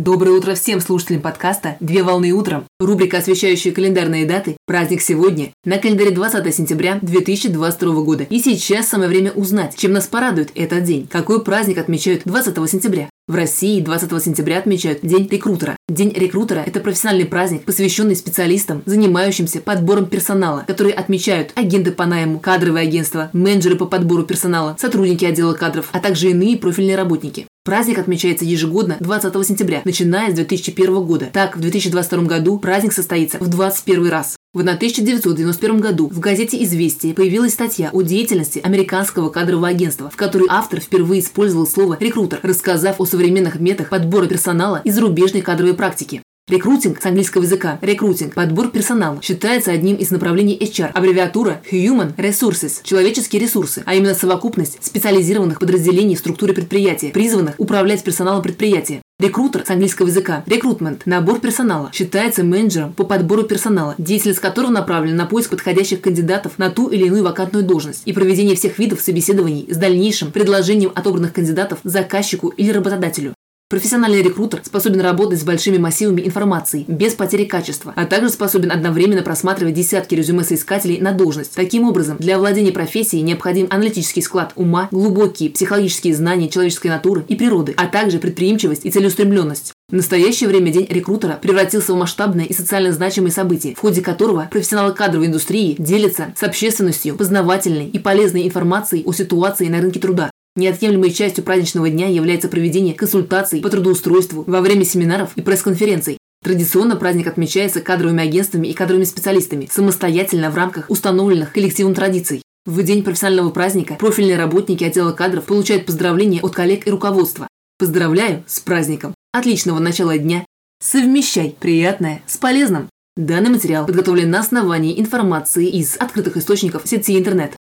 Доброе утро всем слушателям подкаста «Две волны утром». Рубрика, освещающая календарные даты. Праздник сегодня. На календаре 20 сентября 2022 года. И сейчас самое время узнать, чем нас порадует этот день. Какой праздник отмечают 20 сентября? В России 20 сентября отмечают День рекрутера. День рекрутера – это профессиональный праздник, посвященный специалистам, занимающимся подбором персонала, которые отмечают агенты по найму, кадровые агентства, менеджеры по подбору персонала, сотрудники отдела кадров, а также иные профильные работники. Праздник отмечается ежегодно 20 сентября, начиная с 2001 года. Так, в 2022 году праздник состоится в 21 раз. В 1991 году в газете «Известия» появилась статья о деятельности американского кадрового агентства, в которой автор впервые использовал слово «рекрутер», рассказав о современных методах подбора персонала и зарубежной кадровой практики. Рекрутинг с английского языка рекрутинг, подбор персонала, считается одним из направлений HR, аббревиатура Human Resources, человеческие ресурсы, а именно совокупность специализированных подразделений в структуре предприятия, призванных управлять персоналом предприятия. Рекрутер с английского языка рекрутмент, набор персонала, считается менеджером по подбору персонала, деятельность которого направлена на поиск подходящих кандидатов на ту или иную вакантную должность и проведение всех видов собеседований с дальнейшим предложением отобранных кандидатов заказчику или работодателю. Профессиональный рекрутер способен работать с большими массивами информации, без потери качества, а также способен одновременно просматривать десятки резюме соискателей на должность. Таким образом, для овладения профессией необходим аналитический склад ума, глубокие психологические знания человеческой натуры и природы, а также предприимчивость и целеустремленность. В настоящее время День рекрутера превратился в масштабное и социально значимое событие, в ходе которого профессионалы кадровой индустрии делятся с общественностью познавательной и полезной информацией о ситуации на рынке труда, Неотъемлемой частью праздничного дня является проведение консультаций по трудоустройству во время семинаров и пресс-конференций. Традиционно праздник отмечается кадровыми агентствами и кадровыми специалистами самостоятельно в рамках установленных коллективом традиций. В день профессионального праздника профильные работники отдела кадров получают поздравления от коллег и руководства. Поздравляю с праздником! Отличного начала дня! Совмещай приятное с полезным! Данный материал подготовлен на основании информации из открытых источников сети интернет.